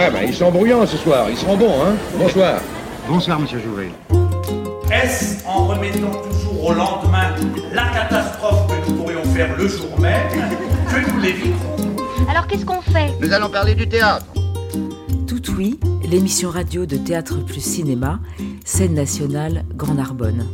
Ah bah ils sont bruyants ce soir, ils seront bons, hein Bonsoir. Bonsoir, monsieur Jouvet. Est-ce en remettant toujours au lendemain la catastrophe que nous pourrions faire le jour même que nous l'éviterons Alors qu'est-ce qu'on fait? Nous allons parler du théâtre. Tout oui, l'émission radio de Théâtre plus Cinéma, scène nationale Grand Narbonne.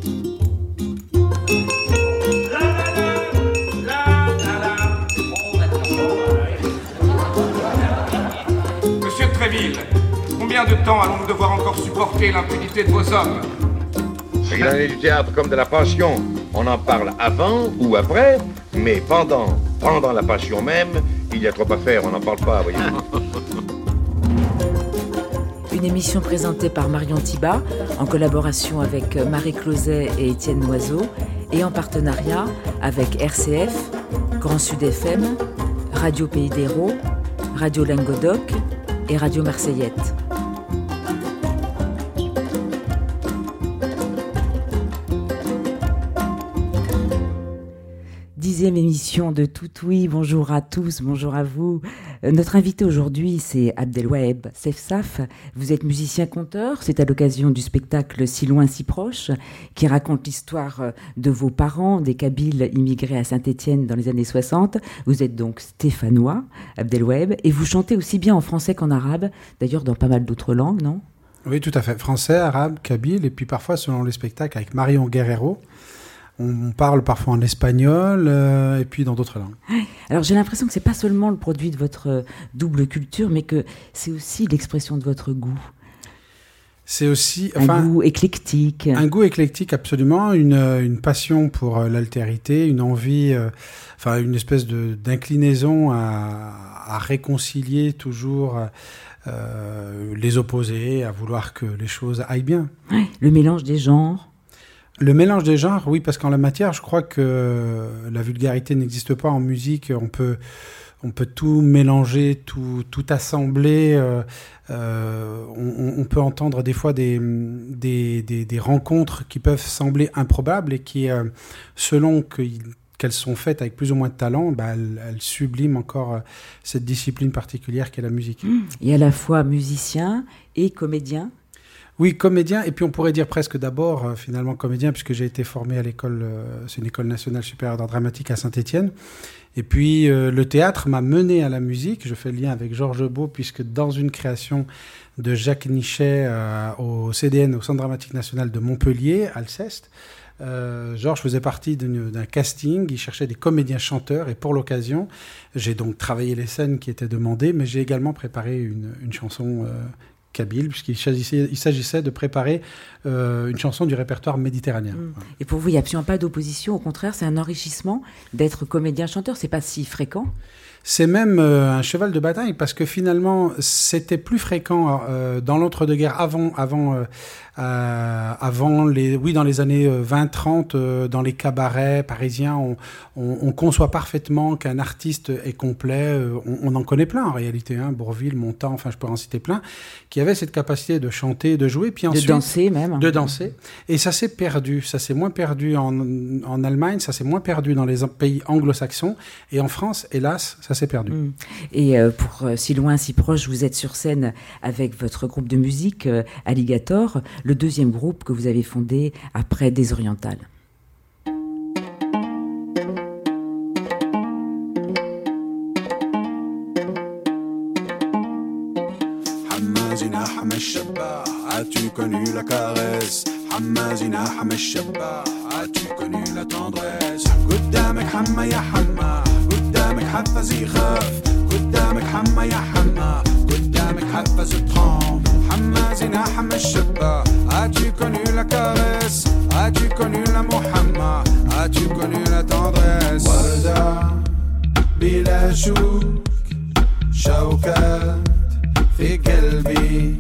Combien de temps allons-nous devoir encore supporter l'impunité de vos hommes Il en est du théâtre comme de la passion. On en parle avant ou après, mais pendant, pendant la passion même, il y a trop à faire, on n'en parle pas, voyez Une émission présentée par Marion Thiba, en collaboration avec Marie Closet et Étienne Noiseau, et en partenariat avec RCF, Grand Sud FM, Radio Pays d'Hérault, Radio Languedoc et Radio Marseillette. Dixième émission de Tout Oui. Bonjour à tous, bonjour à vous. Euh, Notre invité aujourd'hui, c'est Abdelwaheb Sefsaf. Vous êtes musicien-conteur. C'est à l'occasion du spectacle Si loin, si proche, qui raconte l'histoire euh, de vos parents, des Kabyles immigrés à Saint-Étienne dans les années 60. Vous êtes donc stéphanois, Abdelwaheb, et vous chantez aussi bien en français qu'en arabe, d'ailleurs dans pas mal d'autres langues, non? Oui, tout à fait. Français, arabe, kabyle, et puis parfois, selon les spectacles, avec Marion Guerrero, on parle parfois en espagnol, euh, et puis dans d'autres langues. Alors j'ai l'impression que c'est pas seulement le produit de votre euh, double culture, mais que c'est aussi l'expression de votre goût. C'est aussi Un enfin, goût éclectique. un goût éclectique absolument, une, une passion pour euh, l'altérité, une envie, euh, enfin une espèce de d'inclinaison à, à réconcilier toujours euh, les opposés, à vouloir que les choses aillent bien. Ouais, le mélange des genres. Le mélange des genres, oui, parce qu'en la matière, je crois que la vulgarité n'existe pas en musique. On peut, on peut tout mélanger, tout, tout assembler. euh, euh, on, peut entendre des fois des, des, des, des rencontres qui peuvent sembler improbables et qui, euh, selon qu'elles sont faites avec plus ou moins de talent, bah, elles, subliment encore cette discipline particulière qu'est la musique. Et à la fois musicien et comédien. Oui, comédien, et puis on pourrait dire presque d'abord euh, finalement comédien, puisque j'ai été formé à l'école, euh, c'est une école nationale supérieure d'art dramatique à Saint-Étienne. Et puis euh, le théâtre m'a mené à la musique. Je fais le lien avec Georges Beau, puisque dans une création de Jacques Nichet au CDN, au Centre dramatique national de Montpellier, Alceste, Georges faisait partie d'un casting, il cherchait des comédiens chanteurs et pour l'occasion, j'ai donc travaillé les scènes qui étaient demandées, mais j'ai également préparé une, chanson kabyle, puisqu'il s'agissait, de préparer euh, une chanson du répertoire méditerranéen. Mm. Et pour vous, il n'y a absolument pas d'opposition. Au contraire, c'est un enrichissement d'être comédien-chanteur. C'est pas si fréquent. C'est même euh, un cheval de bataille parce que finalement, c'était plus fréquent euh, dans l'entre-deux-guerres avant, avant, euh, avant les, oui, dans les années 20-30, euh, dans les cabarets parisiens, on, on, on conçoit parfaitement qu'un artiste est complet. on, on en connaît plein en réalité, hein, Bourville, Montand, enfin je peux en citer plein, qui avaient cette capacité de chanter, de jouer, puis ensuite de danser même. de danser. Et ça s'est perdu. Ça s'est moins perdu en, en Allemagne, ça s'est moins perdu dans les pays anglo-saxons. Et en France, hélas, ça s'est perdu. Mm. Et euh, pour euh, si loin, si proche, vous êtes sur scène avec votre groupe de musique euh, Alligator, le deuxième groupe que vous avez fondé après Désoriental. حمازنا حمى الشباح As-tu connu la caresse حمازنا حمى الشباح As-tu connu la tendresse قدامك حمى يا حمى قدامك حفز يخاف قدامك حمى يا حمى قدامك حفز ترامب حمازنا حمى الشباح As-tu connu la caresse As-tu connu l'amour حمى As-tu connu la tendresse وردة بلا شوك شوكات في قلبي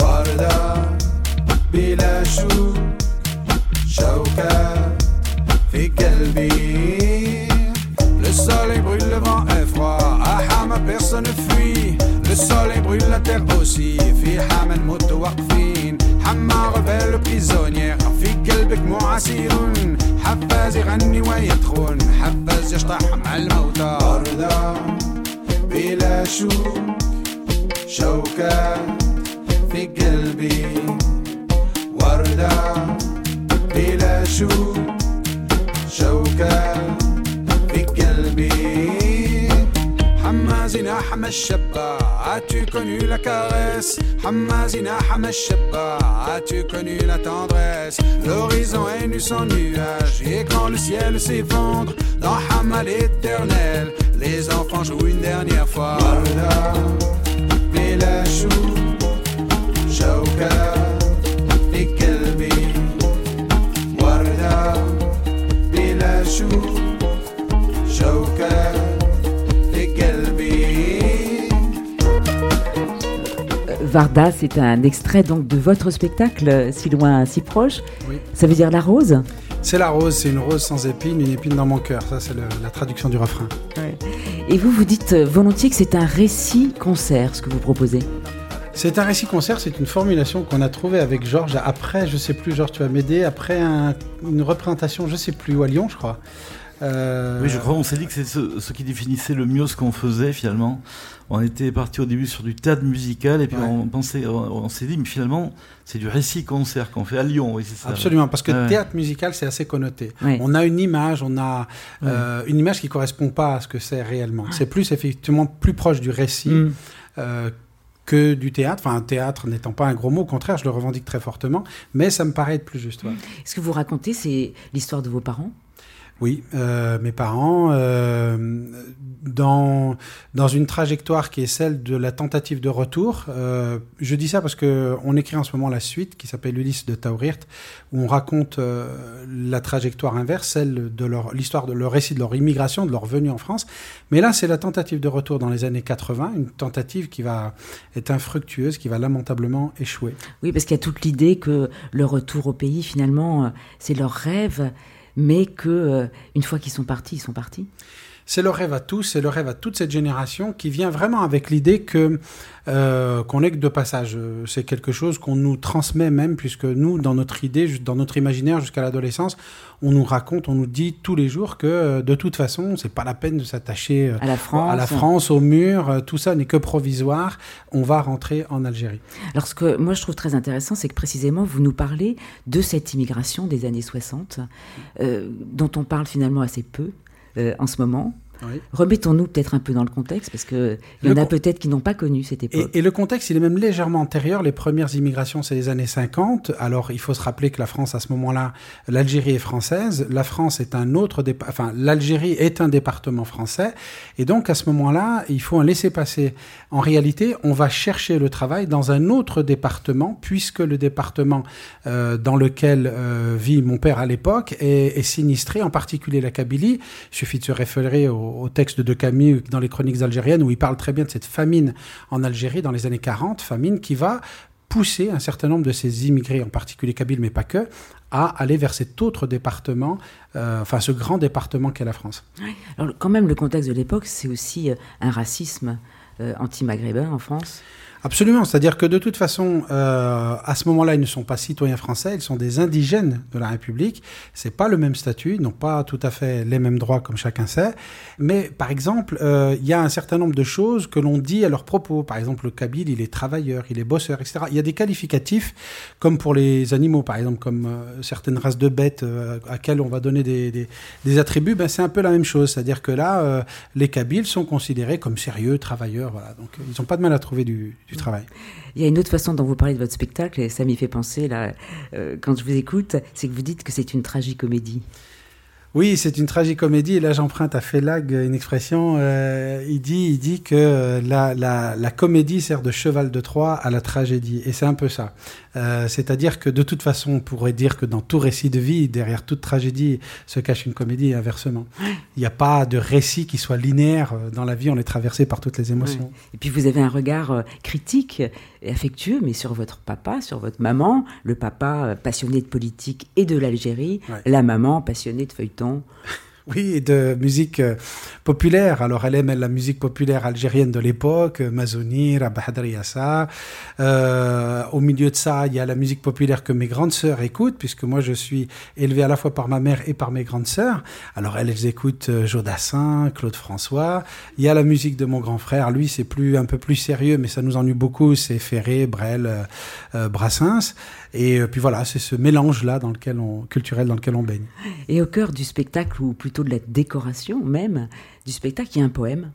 وردة بلا شوك شوكات في قلبي. Le soleil brûle, le vent est froid À Hama personne ne fuit Le soleil brûle, la terre aussi في حما نموت واقفين حما rebelle prisonnière في قلبك معسير حفاز يغني ويدخن حفاز يشطح مع الموتى. وردة بلا شوك شوكة في قلبي وردة بلا شو شوكة في قلبي حمازنا حما الشبا As-tu connu la caresse Hamazina Hamasheba As-tu connu la tendresse L'horizon est nu sans nuage Et quand le ciel s'effondre Dans Hama l'éternel Les enfants jouent une dernière fois Varda, c'est un extrait donc de votre spectacle, si loin, si proche. Oui. Ça veut dire la rose? C'est la rose, c'est une rose sans épine, une épine dans mon cœur. Ça, c'est la traduction du refrain. Et vous, vous dites euh, volontiers que c'est un récit-concert, ce que vous proposez. C'est un récit-concert, c'est une formulation qu'on a trouvée avec Georges après, je sais plus, Georges, tu vas m'aider, après un- une représentation, je sais plus, à Lyon, je crois. Euh, Oui, je crois, on s'est dit que c'est ce, ce qui définissait le mieux ce qu'on faisait finalement. On était parti au début sur du théâtre musical et puis Ouais. on pensait, on, on s'est dit, mais finalement, c'est du récit-concert qu'on fait à Lyon, oui, c'est ça. Absolument, parce que Ouais. théâtre musical, c'est assez connoté. Ouais. On a une image, on a euh, une image qui correspond pas à ce que c'est réellement. C'est plus effectivement plus proche du récit Mm. euh, que du théâtre. Enfin, un théâtre n'étant pas un gros mot, au contraire, je le revendique très fortement, mais ça me paraît être plus juste. ouais. Ce que vous racontez, c'est l'histoire de vos parents? Oui, euh, mes parents, euh, dans, dans une trajectoire qui est celle de la tentative de retour. euh, je dis ça parce que on écrit en ce moment la suite qui s'appelle Ulysse de Taurirt, où on raconte la trajectoire inverse, celle de leur l'histoire de leur récit de leur immigration, de leur venue en France. Mais là, c'est la tentative de retour dans les années 80, une tentative qui va être infructueuse, qui va lamentablement échouer. Oui, parce qu'il y a toute l'idée que le retour au pays, finalement, c'est leur rêve, mais que euh, une fois qu'ils sont partis, ils sont partis. C'est le rêve à tous, c'est le rêve à toute cette génération qui vient vraiment avec l'idée que euh, qu'on n'est que de passage. Euh, C'est quelque chose qu'on nous transmet même, puisque nous, dans notre idée, dans notre imaginaire jusqu'à l'adolescence, on nous raconte, on nous dit tous les jours que euh, de toute façon, c'est pas la peine de s'attacher À la France. à la France, au mur, tout ça n'est que provisoire. On va rentrer en Algérie. Alors, ce que moi je trouve très intéressant, c'est que précisément vous nous parlez de cette immigration des années 60, euh, dont on parle finalement assez peu en ce moment. Oui. Remettons-nous peut-être un peu dans le contexte, parce qu'il y en a peut-être qui n'ont pas connu cette époque. Et, et le contexte, il est même légèrement antérieur. Les premières immigrations, c'est les années 50. Alors, il faut se rappeler que la France, à ce moment-là, l'Algérie est française. La France est un autre, dépa- enfin, l'Algérie est un département français. Et donc, à ce moment-là, il faut un laisser-passer. En réalité, on va chercher le travail dans un autre département, puisque le département euh, dans lequel euh, vit mon père à l'époque est, est sinistré, en particulier la Kabylie. Il suffit de se référer au, texte de Camus dans les chroniques algériennes où il parle très bien de cette famine en Algérie dans les années 40, famine qui va pousser un certain nombre de ces immigrés, en particulier kabyles, mais pas que, à aller vers cet autre département, euh, enfin ce grand département qu'est la France. Alors, quand même, le contexte de l'époque, c'est aussi euh, un racisme euh, anti-maghrébin en France? Absolument, c'est-à-dire que de toute façon, euh, à ce moment-là, ils ne sont pas citoyens français, ils sont des indigènes de la République. C'est pas le même statut, ils n'ont pas tout à fait les mêmes droits comme chacun sait. Mais par exemple, euh, il y a un certain nombre de choses que l'on dit à leur propos. Par exemple, le Kabyle, il est travailleur, il est bosseur, etc. Il y a des qualificatifs comme pour les animaux, par exemple, comme euh, certaines races de bêtes à quelles on va donner des, attributs. Ben, c'est un peu la même chose, c'est-à-dire que là, les Kabyles sont considérés comme sérieux, travailleurs. Voilà, donc ils n'ont pas de mal à trouver du, Il y a une autre façon dont vous parlez de votre spectacle, et ça m'y fait penser, là, euh, quand je vous écoute, c'est que vous dites que c'est une tragicomédie. Oui, c'est une tragicomédie. Et là, j'emprunte à Félag une expression. euh, il dit, il dit que euh, la, la, la comédie sert de cheval de Troie à la tragédie. Et c'est un peu ça. Euh, C'est-à-dire que de toute façon, on pourrait dire que dans tout récit de vie, derrière toute tragédie, se cache une comédie et inversement. Il n'y a pas de récit qui soit linéaire. Euh, Dans la vie, on est traversé par toutes les émotions. Et puis vous avez un regard euh, critique et affectueux, mais sur votre papa, sur votre maman, le papa euh, passionné de politique et de l'Algérie, Ouais. la maman passionnée de Oui, de musique euh, populaire. Alors, elle aime la musique populaire algérienne de l'époque, Mazouni, Rabah Yassa. Euh, au milieu de ça, il y a la musique populaire que mes grandes sœurs écoutent, puisque moi, je suis élevé à la fois par ma mère et par mes grandes sœurs. Alors, elles écoutent euh, Jodassin, Claude François. Il y a la musique de mon grand frère. Lui, c'est plus un peu plus sérieux, mais ça nous ennuie beaucoup. C'est Ferré, Brel, euh, Brassens. Et euh, puis voilà, c'est ce mélange-là dans lequel on, culturel dans lequel on baigne. Et au cœur du spectacle, ou plutôt de la décoration même du spectacle, il y a un poème?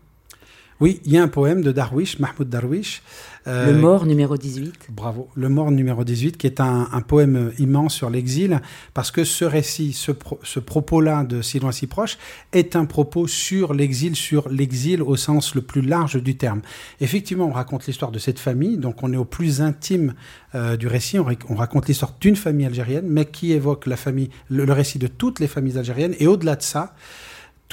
Oui, il y a un poème de Darwish, Mahmoud Darwish. Euh, Le mort numéro 18. Bravo. Le mort numéro 18, qui est un, un poème immense sur l'exil, parce que ce récit, ce, pro- ce propos-là de Si loin, si proche, est un propos sur l'exil, sur l'exil au sens le plus large du terme. Effectivement, on raconte l'histoire de cette famille, donc on est au plus intime euh, du récit, on, rac- on raconte l'histoire d'une famille algérienne, mais qui évoque la famille, le, le récit de toutes les familles algériennes, et au-delà de ça,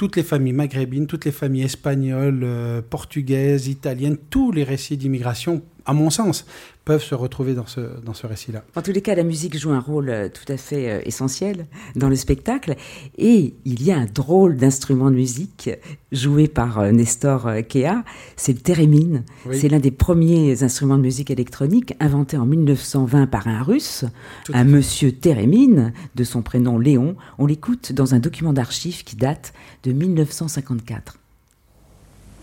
toutes les familles maghrébines, toutes les familles espagnoles, euh, portugaises, italiennes, tous les récits d'immigration, à mon sens, peuvent se retrouver dans ce, dans ce récit-là. En tous les cas, la musique joue un rôle euh, tout à fait euh, essentiel dans le spectacle. Et il y a un drôle d'instrument de musique joué par euh, Nestor Kea, c'est le thérémine. Oui. C'est l'un des premiers instruments de musique électronique inventé en 1920 par un russe, Tout un monsieur Thérémine, de son prénom Léon. On l'écoute dans un document d'archives qui date de 1954.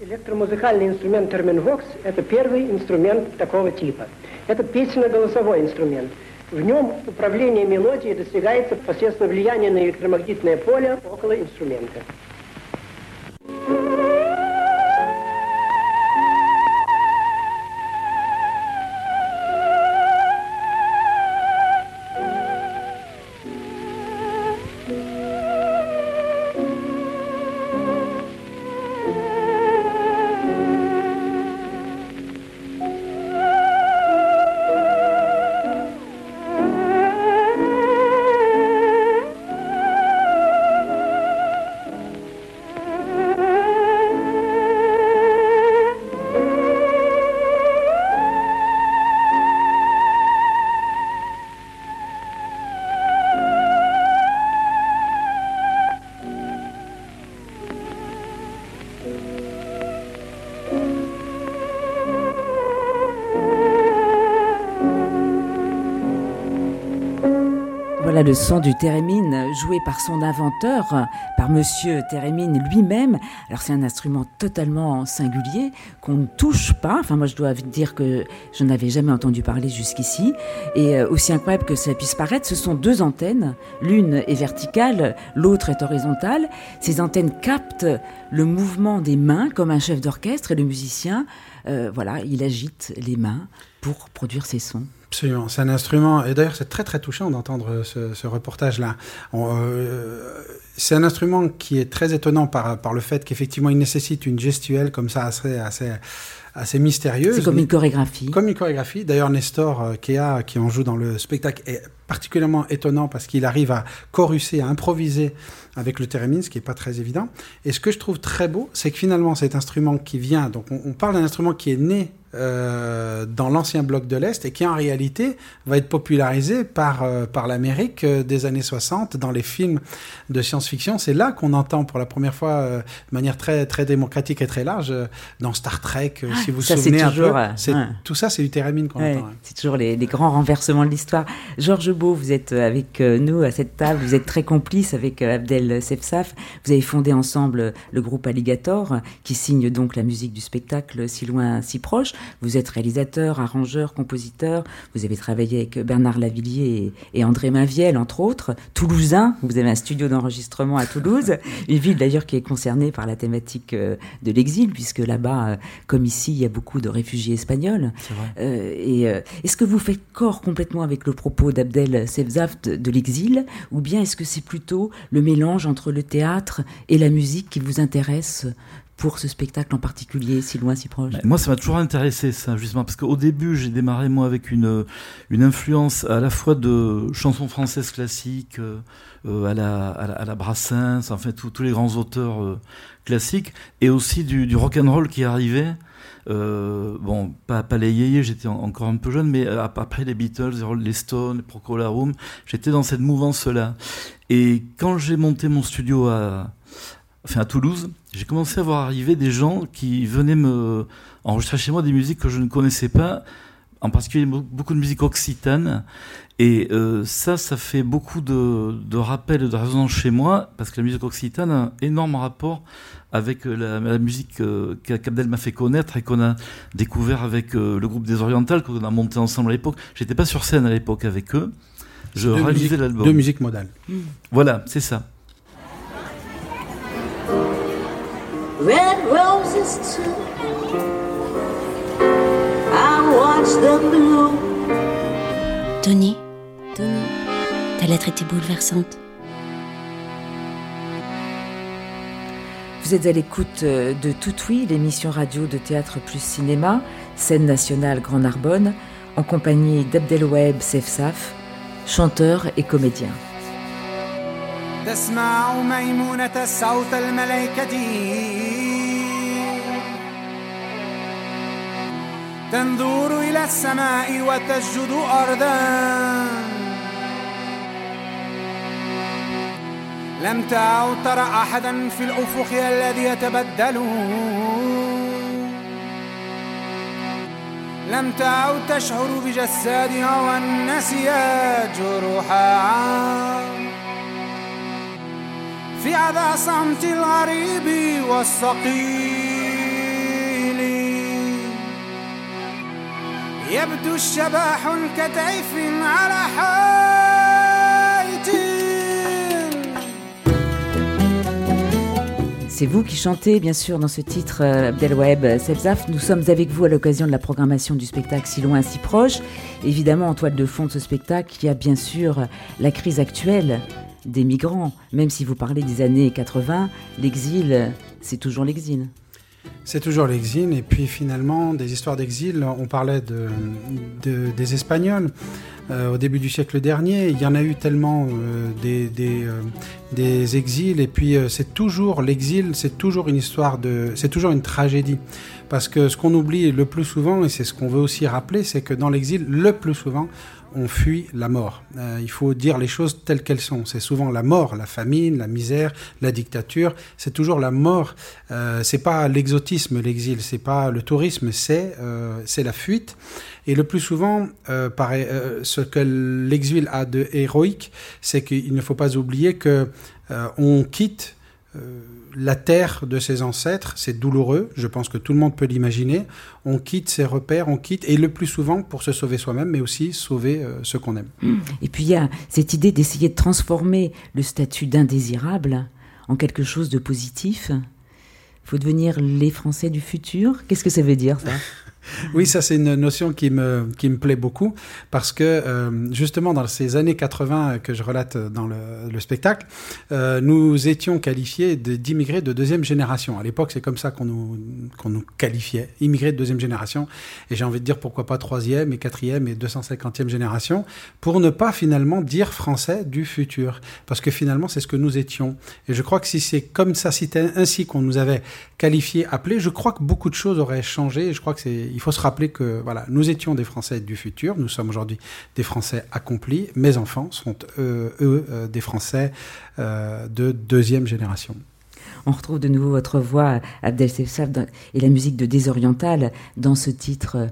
Электромузыкальный инструмент терминвокс – это первый инструмент такого типа. Это песенно-голосовой инструмент. В нем управление мелодией достигается посредством влияния на электромагнитное поле около инструмента. Le son du thérémine joué par son inventeur, par monsieur Thérémine lui-même. Alors c'est un instrument totalement singulier qu'on ne touche pas. Enfin moi je dois dire que je n'avais jamais entendu parler jusqu'ici. Et euh, aussi incroyable que ça puisse paraître, ce sont deux antennes. L'une est verticale, l'autre est horizontale. Ces antennes captent le mouvement des mains comme un chef d'orchestre et le musicien, euh, voilà, il agite les mains pour produire ses sons. Absolument, c'est un instrument, et d'ailleurs c'est très très touchant d'entendre ce, ce reportage-là. Euh, c'est un instrument qui est très étonnant par, par le fait qu'effectivement il nécessite une gestuelle comme ça assez, assez, assez mystérieuse. C'est comme une chorégraphie. Comme une chorégraphie. D'ailleurs, Nestor euh, Kea, qui en joue dans le spectacle, est particulièrement étonnant parce qu'il arrive à choruser, à improviser avec le thérémine, ce qui n'est pas très évident. Et ce que je trouve très beau, c'est que finalement, cet instrument qui vient, donc on, on parle d'un instrument qui est né euh, dans l'ancien bloc de l'Est et qui en réalité va être popularisé par, euh, par l'Amérique euh, des années 60 dans les films de science-fiction. C'est là qu'on entend pour la première fois euh, de manière très, très démocratique et très large euh, dans Star Trek, euh, si vous vous ça, c'est souvenez un toujours, peu. ouais. Tout ça, c'est du thérémine qu'on Ouais, entend. c'est toujours les, les grands renversements de l'histoire. Georges Beau, vous êtes euh, avec euh, nous à cette table, vous êtes très complice avec euh, Abdel Sefsaf. Vous avez fondé ensemble le groupe Alligator, qui signe donc la musique du spectacle Si loin, si proche. Vous êtes réalisateur, arrangeur, compositeur. Vous avez travaillé avec Bernard Lavillier et, André Maviel, entre autres. Toulousain, vous avez un studio d'enregistrement à Toulouse, une ville d'ailleurs qui est concernée par la thématique de l'exil, puisque là-bas, comme ici, il y a beaucoup de réfugiés espagnols. Euh, et est-ce que vous faites corps complètement avec le propos d'Abdel Sefzaf de, de l'exil, ou bien est-ce que c'est plutôt le mélange entre le théâtre et la musique qui vous intéresse pour ce spectacle en particulier, si loin, si proche? Moi, ça m'a toujours intéressé, ça, justement, parce qu'au début, j'ai démarré, moi, avec une, influence à la fois de chansons françaises classiques, euh, à, la, à, la, Brassens, enfin, tous les grands auteurs euh, classiques, et aussi du, du rock and roll qui arrivait. Euh, bon, pas, pas les j'étais encore un peu jeune, mais après les Beatles, les Stones, Procol Harum, j'étais dans cette mouvance-là. Et quand j'ai monté mon studio à, enfin à Toulouse, j'ai commencé à voir arriver des gens qui venaient me enregistrer chez moi des musiques que je ne connaissais pas, en particulier beaucoup de musique occitane. Et euh, ça, ça fait beaucoup de, de rappels de résonance chez moi, parce que la musique occitane a un énorme rapport avec euh, la, musique euh, qu'Abdel m'a fait connaître et qu'on a découvert avec le groupe des Orientales, qu'on a monté ensemble à l'époque. J'étais pas sur scène à l'époque avec eux. Je réalisais l'album. De musique modale. Voilà, c'est ça. red roses too. Tony, Tony, ta lettre était bouleversante. Vous êtes à l'écoute euh, de Tout Oui, l'émission radio de théâtre plus cinéma, scène nationale Grand Narbonne, en compagnie d'Abdelwaheb Sefsaf, chanteur et comédien. تسمع ميمونة صوت الملائكة تنظر إلى السماء وتسجد أرضا. لم تعد ترى أحدا في الأفق الذي يتبدل لم تعد تشعر بجسادها والنسيات جروحها في عذا صمت الغريب والصقيل يبدو الشباح كتعف على حيط C'est vous qui chantez, bien sûr, dans ce titre, euh, Abdelwaheb Sebzaf. Nous sommes avec vous à l'occasion de la programmation du spectacle Si loin, si proche. Évidemment, en toile de fond de ce spectacle, il y a bien sûr la crise actuelle des migrants. Même si vous parlez des années 80, l'exil, c'est toujours l'exil. C'est toujours l'exil, et puis finalement, des histoires d'exil, on parlait de, des Espagnols. Euh, au début du siècle dernier, il y en a eu tellement euh, des, des, euh, des, exils, et puis c'est toujours l'exil, c'est toujours une histoire de, c'est toujours une tragédie. Parce que ce qu'on oublie le plus souvent, et c'est ce qu'on veut aussi rappeler, c'est que dans l'exil, le plus souvent, on fuit la mort. Euh, il faut dire les choses telles qu'elles sont. C'est souvent la mort, la famine, la misère, la dictature. C'est toujours la mort. Euh, c'est pas l'exotisme, l'exil. C'est pas le tourisme. C'est euh, c'est la fuite. Et le plus souvent, euh, ce que l'exil a de héroïque, c'est qu'il ne faut pas oublier que on quitte la terre de ses ancêtres, c'est douloureux, je pense que tout le monde peut l'imaginer. On quitte ses repères, on quitte, et le plus souvent pour se sauver soi-même, mais aussi sauver euh, ceux qu'on aime. Mmh. Et puis il y a cette idée d'essayer de transformer le statut d'indésirable en quelque chose de positif. Il faut devenir les Français du futur. Qu'est-ce que ça veut dire ça? oui, ça c'est une notion qui me, qui me plaît beaucoup parce que euh, justement dans ces années 80 que je relate dans le, le spectacle, euh, nous étions qualifiés d'immigrés de deuxième génération. À l'époque, c'est comme ça qu'on nous, nous qualifiait, immigrés de deuxième génération. Et j'ai envie de dire pourquoi pas troisième et quatrième et 250e génération pour ne pas finalement dire français du futur. Parce que finalement, c'est ce que nous étions. Et je crois que si c'est comme ça, si ainsi qu'on nous avait qualifiés, appelés, je crois que beaucoup de choses auraient changé. je crois que c'est il faut se rappeler que voilà, nous étions des Français du futur, nous sommes aujourd'hui des Français accomplis. Mes enfants sont eux, eux euh, des Français euh, de deuxième génération. On retrouve de nouveau votre voix, Abdel Sefsaf, et la musique de Désoriental dans ce titre euh,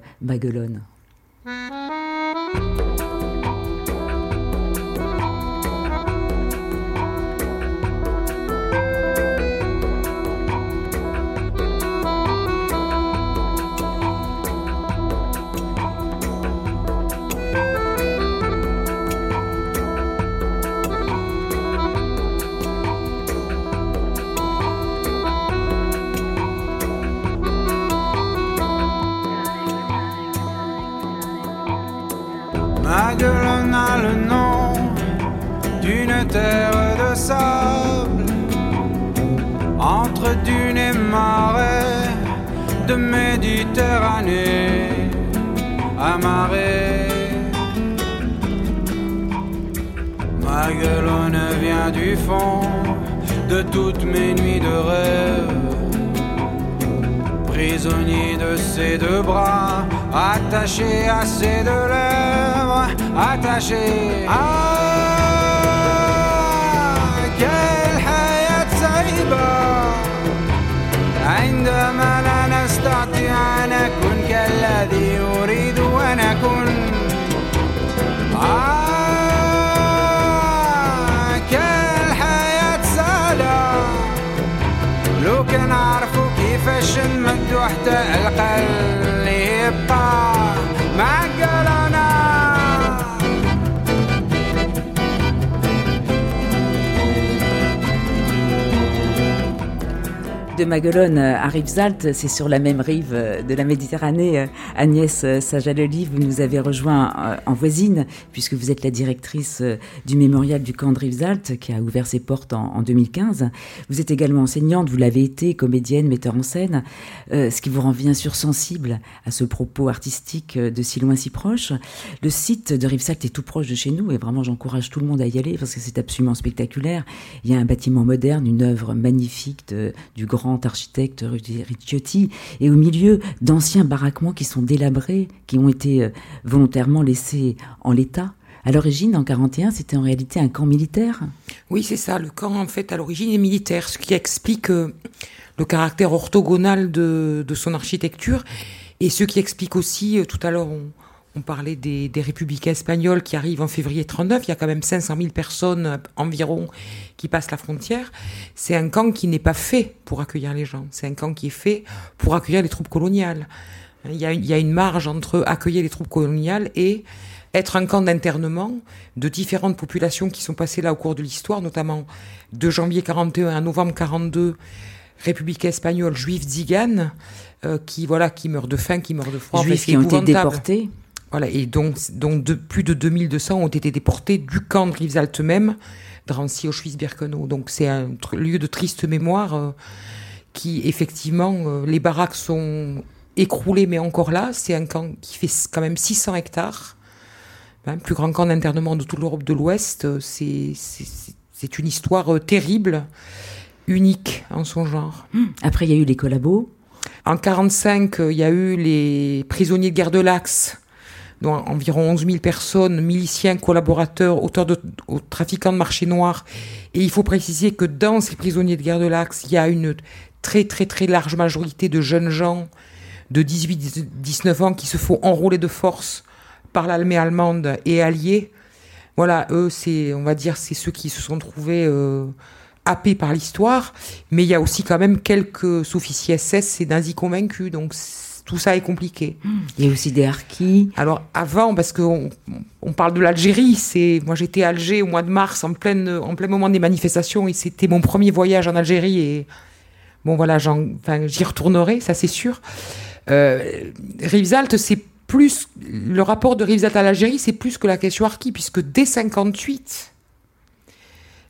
Méditerranée amarrée. Maguelone vient du fond de toutes mes nuits de rêve. Prisonnier de ses deux bras, attaché à ses deux lèvres, attaché à quelle hayat saïba عندما لا نستطيع أن نكون كالذي يريد أن أكون آه كالحياة سهلة. لو كان عرفوا كيفاش نمدوا حتى القلب. يبقى De Maguelone à Rivesaltes, c'est sur la même rive euh, de la Méditerranée. Euh, Agnès euh, Sajaloli, vous nous avez rejoint euh, en voisine, puisque vous êtes la directrice euh, du mémorial du camp de Rivesaltes, qui a ouvert ses portes en, en 2015. Vous êtes également enseignante, vous l'avez été, comédienne, metteur en scène, euh, ce qui vous rend bien sûr sensible à ce propos artistique euh, de si loin, si proche. Le site de Rivesaltes est tout proche de chez nous, et vraiment j'encourage tout le monde à y aller, parce que c'est absolument spectaculaire. Il y a un bâtiment moderne, une œuvre magnifique du grand architecte Rudi Ricciotti, et au milieu d'anciens baraquements qui sont délabrés, qui ont été euh, volontairement laissés en l'état. À l'origine, en 41, c'était en réalité un camp militaire. Oui, c'est ça. Le camp, en fait, à l'origine est militaire, ce qui explique euh, le caractère orthogonal de, son architecture et ce qui explique aussi, euh, tout à l'heure, on parlait des, des républicains espagnols qui arrivent en février 39. Il y a quand même 500 000 personnes environ qui passent la frontière. C'est un camp qui n'est pas fait pour accueillir les gens. C'est un camp qui est fait pour accueillir les troupes coloniales. Il y a, une- il y a une marge entre accueillir les troupes coloniales et être un camp d'internement de différentes populations qui sont passées là au cours de l'histoire, notamment de janvier 41 à novembre 42, républicains espagnols, juifs, ziganes, euh, qui voilà, qui meurent de faim, qui meurent de froid, Juifs qui ont été déportés. Voilà, et donc, donc de, plus de 2200 ont été déportés du camp de Rivesaltes même, Drancy, Auschwitz-Birkenau. Donc c'est un lieu de triste mémoire euh, qui, effectivement, euh, les baraques sont écroulées, mais encore là. C'est un camp qui fait quand même 600 hectares. Hein, plus grand camp d'internement de toute l'Europe de l'Ouest. Euh, C'est une histoire euh, terrible, unique en son genre. Après, il y a eu les collabos. En 45, euh, il y a eu les prisonniers de guerre de l'Axe, dont environ 11 000 personnes, miliciens, collaborateurs, auteurs de trafiquants de marché noir. Et il faut préciser que dans ces prisonniers de guerre de l'Axe, il y a une très très très large majorité de jeunes gens de 18-19 ans qui se font enrôler de force par l'armée allemande et alliés. Voilà, eux, c'est, on va dire, c'est ceux qui se sont trouvés euh, happés par l'histoire. Mais il y a aussi quand même quelques sous-officiers SS et nazis convaincus. Donc tout ça est compliqué. Il y a aussi des harkis. Alors avant, parce qu'on on parle de l'Algérie, c'est moi j'étais à Alger au mois de mars en pleine en plein moment des manifestations et c'était mon premier voyage en Algérie et bon voilà, j'en- enfin, j'y retournerai, ça c'est sûr. Euh, Rivesaltes, c'est plus le rapport de Rivesaltes à l'Algérie, c'est plus que la question harki, puisque dès 58,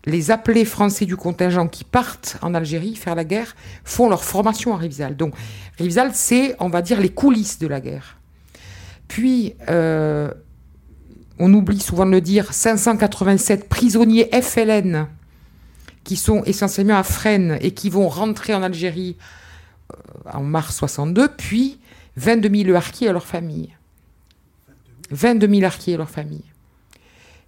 les appelés français du contingent qui partent en Algérie faire la guerre font leur formation à Rivesaltes. Donc Rivesaltes, c'est, on va dire, les coulisses de la guerre. Puis, euh, on oublie souvent de le dire, 587 prisonniers FLN qui sont essentiellement à Fresnes et qui vont rentrer en Algérie euh, en mars 62, puis 22 000 harkis à leur famille. 22 000 harkis à leur famille.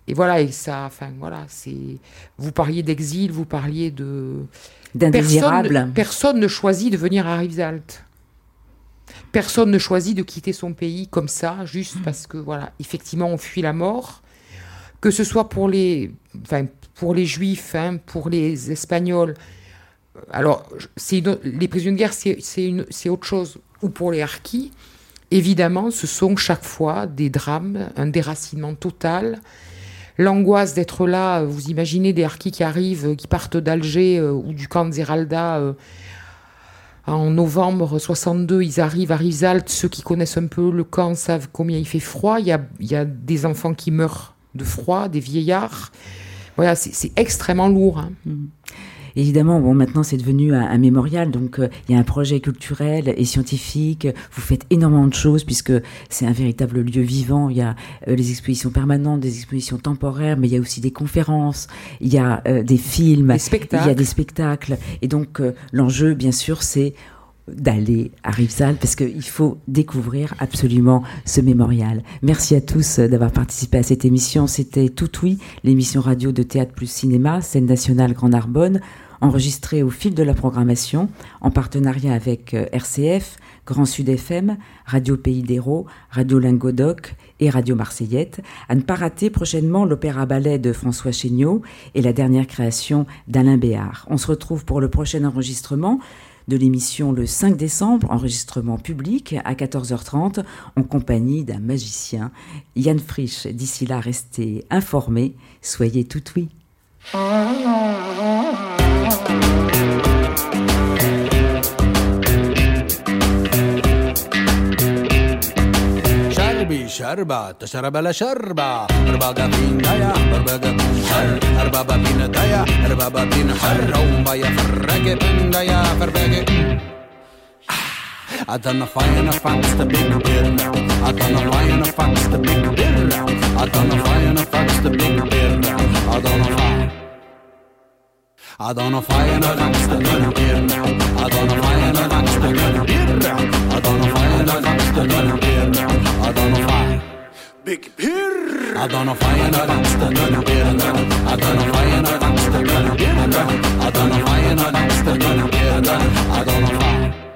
Et voilà, et ça, enfin voilà, c'est. Vous parliez d'exil, vous parliez de. D'indésirables. Personne, personne ne choisit de venir à Rivesaltes. Personne ne choisit de quitter son pays comme ça, juste parce que, voilà, effectivement, on fuit la mort. Que ce soit pour les, enfin, pour les juifs, hein, pour les espagnols. Alors, c'est les prisonniers de guerre, c'est autre chose. Ou pour les harkis. Évidemment, ce sont chaque fois des drames, un déracinement total. L'angoisse d'être là, euh, vous imaginez des harkis qui arrivent, euh, qui partent d'Alger euh, ou du camp de Zeralda en novembre 62, ils arrivent à Rivesaltes. Ceux qui connaissent un peu le camp savent combien il fait froid. Il y a, des enfants qui meurent de froid, des vieillards. Voilà, c'est extrêmement lourd. hein. Évidemment, bon, maintenant c'est devenu un, un mémorial, donc euh, il y a un projet culturel et scientifique. Vous faites énormément de choses puisque c'est un véritable lieu vivant. Il y a euh, les expositions permanentes, des expositions temporaires, mais il y a aussi des conférences, il y a euh, des films, Des spectacles. il y a des spectacles. Et donc l'enjeu, bien sûr, c'est d'aller à Rivesaltes parce qu'il faut découvrir absolument ce mémorial. Merci à tous d'avoir participé à cette émission. C'était Tout Oui, l'émission radio de Théâtre plus Cinéma, scène nationale Grand Narbonne, enregistrée au fil de la programmation en partenariat avec euh, RCF, Grand Sud FM, Radio Pays d'Hérault, Radio Lingodoc et Radio Marseillette. À ne pas rater prochainement l'opéra ballet de François Chéniaud et la dernière création d'Alain Béard. On se retrouve pour le prochain enregistrement de l'émission le 5 décembre, enregistrement public à 14h30 en compagnie d'un magicien, Yann Frisch. D'ici là, restez informés, soyez tout oui. شربي شربة تشرب لا شربة رباقة فين دايا رباقة فين حر ربابة فين دايا ربابة فين حر رومبا يا فرقة فين دايا فرقة I done a fire and a fox the big bear. I done a fire and a fox the big bear. I done a fire and a fox the big bear. I done a fire. I don't know if I am a gangster, gonna beer. I don't know if I am a gangster, gonna beer. I don't know if I am a gangster, gonna beer. I don't know if I. Big Pir. I don't know if I am a gangster, gonna beer. I don't know if I am a gangster. I don't know if I am a gangster, beer. I don't know if I.